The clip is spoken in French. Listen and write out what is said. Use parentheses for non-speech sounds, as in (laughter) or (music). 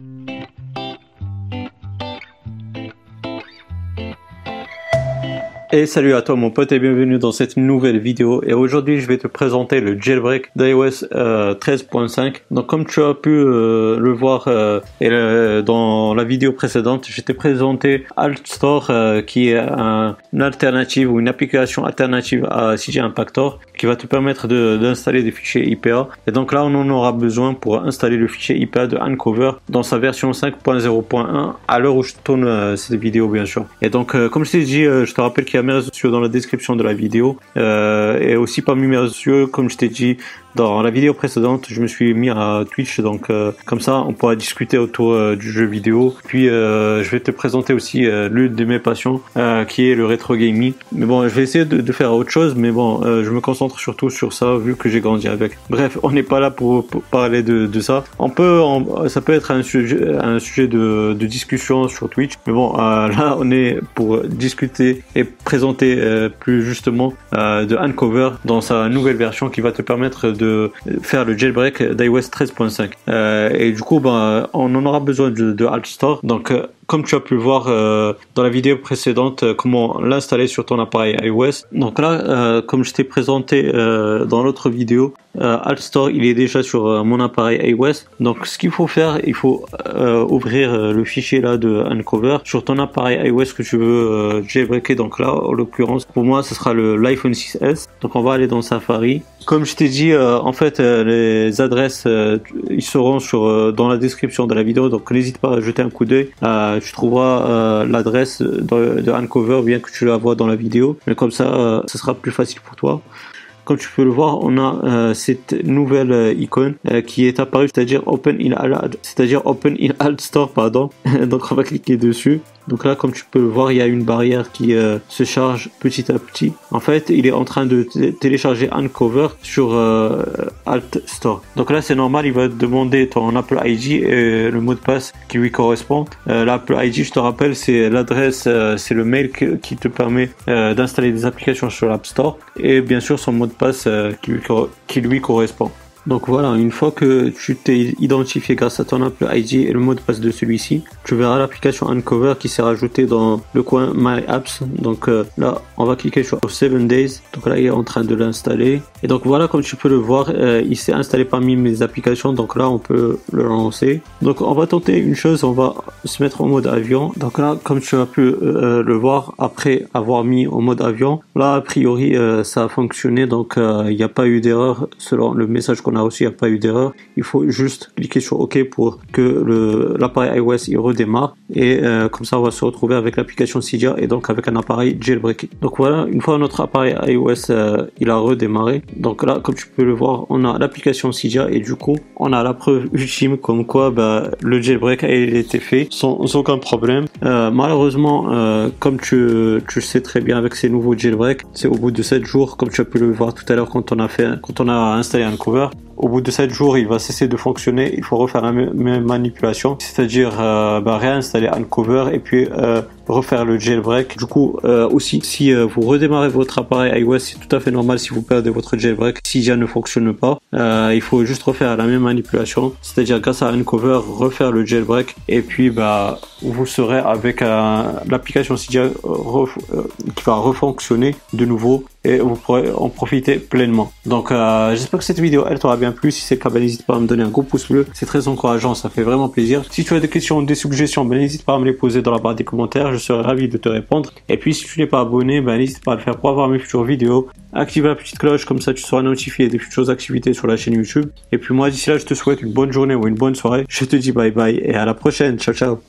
Mm-hmm. Et salut à toi mon pote et bienvenue dans cette nouvelle vidéo. Et aujourd'hui je vais te présenter le jailbreak d'iOS 13.5 euh, donc comme tu as pu euh, le voir euh, dans la vidéo précédente je t'ai présenté AltStore qui est une alternative ou une application alternative à CJ Impactor qui va te permettre d'installer des fichiers IPA et donc là on en aura besoin pour installer le fichier IPA de Uncover dans sa version 5.0.1 à l'heure où je tourne cette vidéo bien sûr. Et donc comme je t'ai dit je te rappelle qu'il y a mes réseaux sociaux dans la description de la vidéo. Euh, et aussi parmi mes réseaux sociaux, comme je t'ai dit, dans la vidéo précédente, je me suis mis à Twitch, donc euh, comme ça, on pourra discuter autour euh, du jeu vidéo. Puis, euh, je vais te présenter aussi l'une de mes passions, qui est le rétro gaming. Mais bon, je vais essayer de, faire autre chose, mais bon, je me concentre surtout sur ça, vu que j'ai grandi avec. Bref, on n'est pas là pour, parler de, ça. On peut, ça peut être un sujet, un sujet de, de discussion sur Twitch, mais bon, là, on est pour discuter et présenter plus justement de Uncover dans sa nouvelle version qui va te permettre de faire le jailbreak d'iOS 13.5. Euh, et du coup, ben, on en aura besoin de, de AltStore. Donc, euh, comme tu as pu voir euh, dans la vidéo précédente, euh, comment l'installer sur ton appareil iOS. Donc là, euh, comme je t'ai présenté dans l'autre vidéo, AltStore, il est déjà sur mon appareil iOS. Donc ce qu'il faut faire, il faut ouvrir le fichier là de Uncover sur ton appareil iOS que tu veux jailbreaker. Donc là, en l'occurrence, pour moi, ce sera l'iPhone 6S. Donc on va aller dans Safari. Comme je t'ai dit, en fait, les adresses, ils seront sur dans la description de la vidéo. Donc n'hésite pas à jeter un coup d'œil tu trouveras euh, l'adresse de, de Uncover bien que tu la vois dans la vidéo. Mais comme ça, euh, ce sera plus facile pour toi. Comme tu peux le voir, on a euh, cette nouvelle icône qui est apparue, c'est-à-dire Open in Alt, c'est-à-dire Open in Alt Store, pardon. (laughs) Donc on va cliquer dessus. Donc là, comme tu peux le voir, il y a une barrière qui euh, se charge petit à petit. En fait, il est en train de télécharger Uncover sur euh, Alt Store. Donc là, c'est normal, il va te demander ton Apple ID et le mot de passe qui lui correspond. Euh, L'Apple ID, je te rappelle, c'est l'adresse, c'est le mail qui te permet d'installer des applications sur l'App Store et bien sûr son mot de passe qui lui correspond. Donc voilà, une fois que tu t'es identifié grâce à ton Apple ID et le mot de passe de celui-ci, tu verras l'application Uncover qui s'est rajoutée dans le coin My Apps. Donc euh, là, on va cliquer sur 7 Days. Donc là, il est en train de l'installer. Et donc voilà, comme tu peux le voir, euh, il s'est installé parmi mes applications. Donc là, on peut le lancer. Donc on va tenter une chose, on va se mettre en mode avion. Donc là, comme tu as pu euh, le voir, après avoir mis en mode avion, là, a priori, ça a fonctionné. Donc il n'y a pas eu d'erreur selon le message qu'on on a aussi, il n'y a pas eu d'erreur. Il faut juste cliquer sur OK pour que l'appareil iOS il redémarre et euh, comme ça on va se retrouver avec l'application Cydia et donc avec un appareil jailbreak. Donc voilà, une fois notre appareil iOS euh, il a redémarré, donc là comme tu peux le voir, on a l'application Cydia et du coup on a la preuve ultime comme quoi bah, le jailbreak a été fait sans, aucun problème. Euh, malheureusement, comme tu, tu sais très bien avec ces nouveaux jailbreaks, c'est au bout de 7 jours, comme tu as pu le voir tout à l'heure quand on a fait, quand on a installé un cover, au bout de 7 jours, il va cesser de fonctionner. Il faut refaire la même manipulation, c'est-à-dire euh, bah, réinstaller Uncover et puis euh, refaire le jailbreak. Du coup, euh, aussi, si vous redémarrez votre appareil iOS, c'est tout à fait normal si vous perdez votre jailbreak. Si ça ne fonctionne pas, il faut juste refaire la même manipulation, c'est-à-dire grâce à Uncover, refaire le jailbreak et puis bah vous serez avec l'application qui va refonctionner de nouveau et vous pourrez en profiter pleinement. Donc j'espère que cette vidéo elle t'aura bien plu. Si c'est le cas, ben, n'hésite pas à me donner un gros pouce bleu. C'est très encourageant, ça fait vraiment plaisir. Si tu as des questions ou des suggestions, ben, n'hésite pas à me les poser dans la barre des commentaires je serai ravi de te répondre. Et puis si tu n'es pas abonné, ben, n'hésite pas à le faire pour avoir mes futures vidéos. Active la petite cloche, comme ça tu seras notifié des futures activités sur la chaîne YouTube. Et puis moi d'ici là, je te souhaite une bonne journée ou une bonne soirée. Je te dis bye bye et à la prochaine. Ciao ciao.